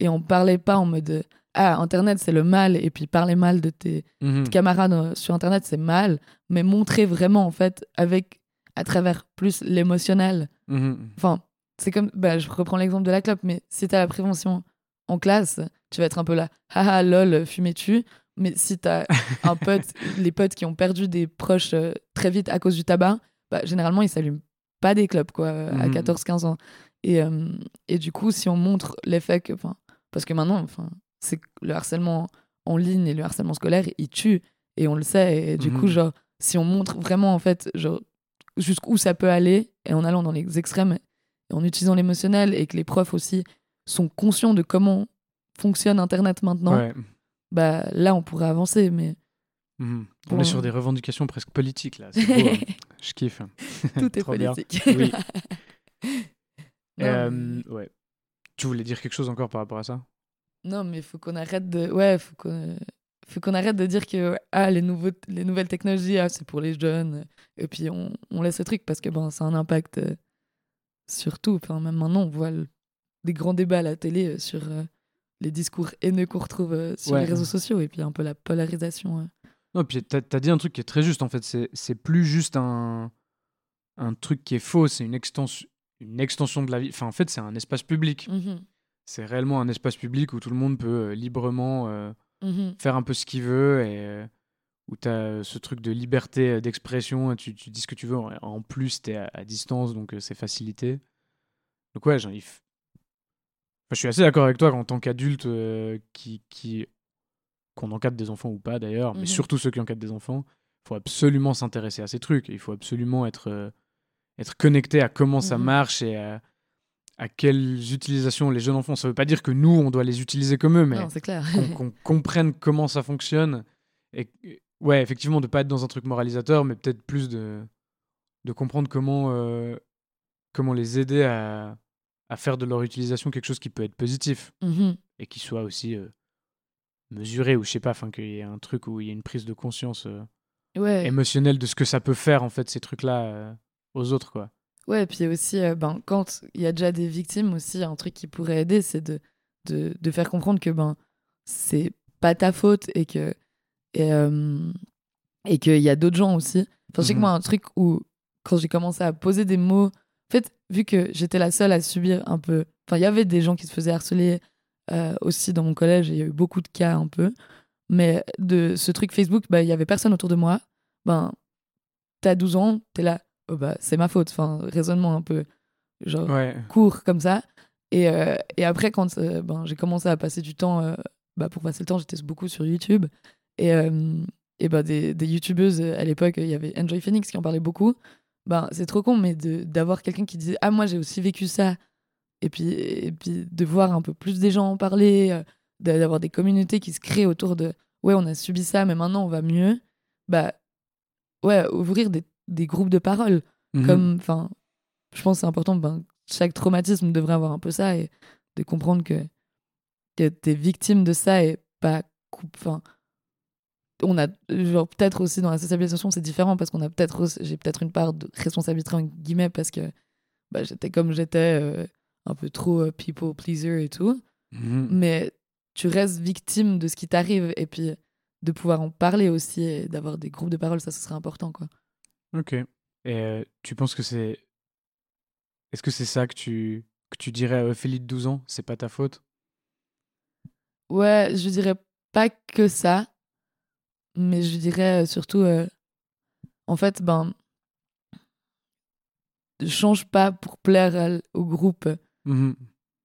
et on parlait pas en mode ah internet c'est le mal et puis parler mal de tes, Mhm. camarades euh, sur internet c'est mal, mais montrer vraiment en fait avec à travers plus l'émotionnel. Mhm. Enfin, c'est comme bah, je reprends l'exemple de la clope, mais si t'as la prévention en classe, tu vas être un peu là, haha lol, fumais-tu. Mais si t'as un <laughs> pote, les potes qui ont perdu des proches euh, très vite à cause du tabac, bah, généralement, ils s'allument pas des clubs quoi, à Mhm. 14-15 ans. Et, euh, et du coup, si on montre l'effet que. enfin, Parce que maintenant, enfin, c'est le harcèlement en ligne et le harcèlement scolaire, il tue. Et on le sait. Et du coup, genre, si on montre vraiment, en fait, genre, jusqu'où ça peut aller, et en allant dans les extrêmes, et en utilisant l'émotionnel, et que les profs aussi sont conscients de comment fonctionne Internet maintenant, Ouais. bah là, on pourrait avancer. Mais Mhm. On Bon. est sur des revendications presque politiques là. C'est <laughs> beau, hein. Je kiffe. tout est <laughs> politique. Oui. <laughs> Euh, ouais. Tu voulais dire quelque chose encore par rapport à ça? Non, mais faut qu'on arrête de. Ouais, faut qu'on. Faut qu'on arrête de dire que ah, les, nouveaux, les nouvelles technologies, ah, c'est pour les jeunes. Et puis on, on laisse le truc parce que ben, ça a un impact euh, sur tout. Enfin, même maintenant, on voit le- des grands débats à la télé euh, sur euh, les discours haineux qu'on retrouve euh, sur Ouais. les réseaux sociaux et puis un peu la polarisation. euh. Non, puis t'as as dit un truc qui est très juste en fait. C'est plus juste un, un truc qui est faux, c'est une extension, une extension de la vie. Enfin, en fait, c'est un espace public. Mhm, C'est réellement un espace public où tout le monde peut euh, librement euh, mhm. faire un peu ce qu'il veut et euh, où tu as ce truc de liberté euh, d'expression. Tu, tu dis ce que tu veux. En, plus, tu es à, à distance, donc euh, c'est facilité. Donc, ouais, f- Enfin, je suis assez d'accord avec toi qu'en tant qu'adulte euh, qui, qui qu'on encadre des enfants ou pas d'ailleurs, mais Mhm. surtout ceux qui encadrent des enfants, il faut absolument s'intéresser à ces trucs. Il faut absolument être, euh, être connecté à comment ça Mhm. marche et à, à quelles utilisations les jeunes enfants. Ça veut pas dire que nous, on doit les utiliser comme eux, mais qu'on comprenne comment ça fonctionne. Et ouais, effectivement, de pas être dans un truc moralisateur, mais peut-être plus de, de comprendre comment, euh, comment les aider à, à faire de leur utilisation quelque chose qui peut être positif Mhm. et qui soit aussi euh, mesuré ou je sais pas, enfin qu'il y ait un truc où il y a une prise de conscience euh, Ouais. émotionnelle de ce que ça peut faire en fait ces trucs-là aux autres quoi. Ouais, et puis aussi, euh, ben, quand il y a déjà des victimes aussi, un truc qui pourrait aider, c'est de, de, de faire comprendre que ben, c'est pas ta faute et que et, euh, et qu'il y a d'autres gens aussi. Enfin, je sais que Mhm. moi, un truc où, quand j'ai commencé à poser des mots, en fait, vu que j'étais la seule à subir un peu, enfin, il y avait des gens qui se faisaient harceler euh, aussi dans mon collège, et il y a eu beaucoup de cas un peu, mais de ce truc Facebook, bah, il y avait personne autour de moi. Ben, t'as 12 ans, t'es là, oh, bah, c'est ma faute. Enfin, raisonnement un peu genre Ouais. court comme ça. Et, euh, et après, quand euh, ben, j'ai commencé à passer du temps, euh, bah, pour passer le temps, j'étais beaucoup sur YouTube. Et, et bah, des, des YouTubeuses, à l'époque, il y avait Enjoy Phoenix qui en parlait beaucoup. Ben, c'est trop con, mais d'avoir quelqu'un qui disait Ah, moi, j'ai aussi vécu ça. Et puis, et puis de voir un peu plus des gens en parler, d'a- d'avoir des communautés qui se créent autour de Ouais, on a subi ça, mais maintenant, on va mieux. Bah, ouais, ouvrir des, des groupes de parole Mhm. comme enfin je pense que c'est important ben, chaque traumatisme devrait avoir un peu ça et de comprendre que que t'es victime de ça et pas enfin on a genre peut-être aussi dans la sensibilisation c'est différent parce qu'on a peut-être j'ai peut-être une part de responsabilité en guillemets parce que bah, j'étais comme j'étais euh, un peu trop euh, people pleaser et tout Mhm. mais tu restes victime de ce qui t'arrive et puis de pouvoir en parler aussi et d'avoir des groupes de parole ça ce serait important quoi Ok. Et euh, tu penses que c'est. Est-ce que c'est ça que tu que tu dirais à Ophélie de 12 ans, c'est pas ta faute? Ouais, je dirais pas que ça, mais je dirais surtout, euh, en fait, ben, change pas pour plaire à- au groupe, Mhm.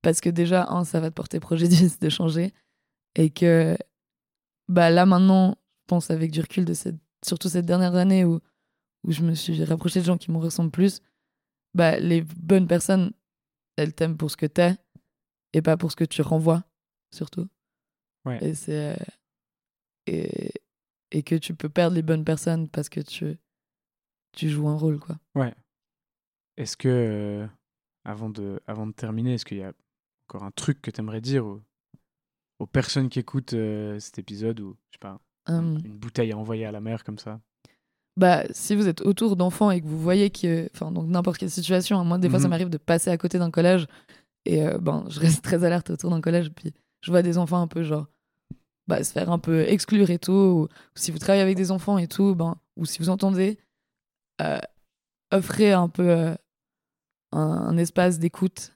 parce que déjà, un, ça va te porter préjudice <laughs> de changer, et que, bah là maintenant, je pense avec du recul de cette, surtout cette dernière année où, où je me suis rapproché de gens qui me ressemblent plus, bah les bonnes personnes, elles t'aiment pour ce que t'es, et pas pour ce que tu renvoies, surtout. Ouais. Et c'est. euh, Et, et que tu peux perdre les bonnes personnes parce que tu, tu joues un rôle, quoi. Est-ce que, euh, avant, de, avant de terminer, est-ce qu'il y a encore un truc que tu aimerais dire aux, aux personnes qui écoutent euh, cet épisode ou, je sais pas, Hum, une bouteille à envoyer à la mer comme ça? Bah, si vous êtes autour d'enfants et que vous voyez que. Enfin, donc n'importe quelle situation. hein. Moi, des fois, ça Mhm. m'arrive de passer à côté d'un collège et euh, ben, je reste très alerte autour d'un collège. Puis je vois des enfants un peu genre. Bah, se faire un peu exclure et tout. Ou, ou si vous travaillez avec des enfants et tout, ben, ou si vous entendez, euh, offrez un peu euh, un, un espace d'écoute.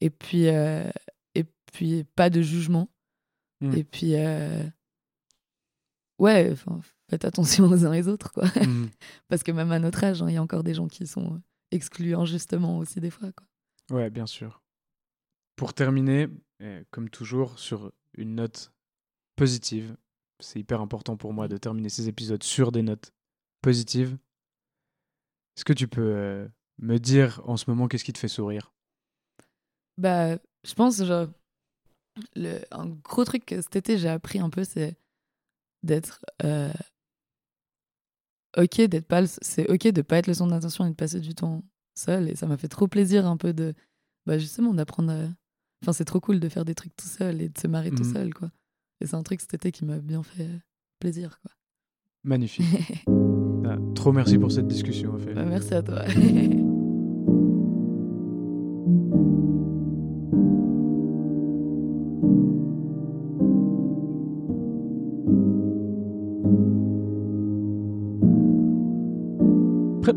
et puis. et puis, pas de jugement. Mm. Et puis. ouais, enfin, faites attention aux uns et aux autres, quoi. Mhm. <laughs> Parce que même à notre âge, hein, il y a encore des gens qui sont euh, exclus injustement aussi des fois. Quoi. Ouais, bien sûr. Pour terminer, comme toujours, sur une note positive, c'est hyper important pour moi de terminer ces épisodes sur des notes positives. Est-ce que tu peux euh, me dire en ce moment qu'est-ce qui te fait sourire? Bah, je pense, genre, le, un gros truc que cet été j'ai appris un peu, c'est d'être euh, ok, d'être pas, c'est ok de pas être le centre d'attention et de passer du temps seul. Et ça m'a fait trop plaisir un peu de, bah justement, d'apprendre. à- Enfin, c'est trop cool de faire des trucs tout seul et de se marrer tout Mhm. seul, quoi. Et c'est un truc cet été qui m'a bien fait euh, plaisir, quoi. Magnifique. <laughs> Ah, trop merci pour cette discussion, Ophélie. Bah, merci à toi. <laughs>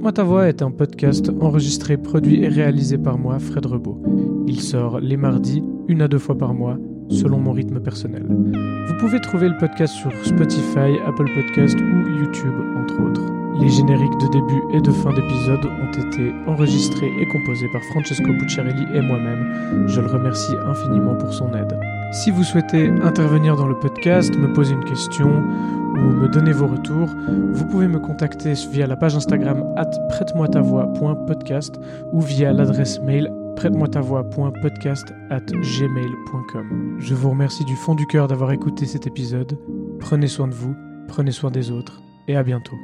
Prête-moi voix est un podcast enregistré, produit et réalisé par moi, Fred Rebaud. Il sort les mardis, une à deux fois par mois, selon mon rythme personnel. Vous pouvez trouver le podcast sur Spotify, Apple Podcast ou YouTube, entre autres. Les génériques de début et de fin d'épisode ont été enregistrés et composés par Francesco Bucciarelli et moi-même. Je le remercie infiniment pour son aide. Si vous souhaitez intervenir dans le podcast, me poser une question ou me donner vos retours, vous pouvez me contacter via la page Instagram at prête-moi-ta-voix.podcast ou via l'adresse mail prête-moi-ta-voix.podcast at gmail.com. Je vous remercie du fond du cœur d'avoir écouté cet épisode. Prenez soin de vous, prenez soin des autres et à bientôt.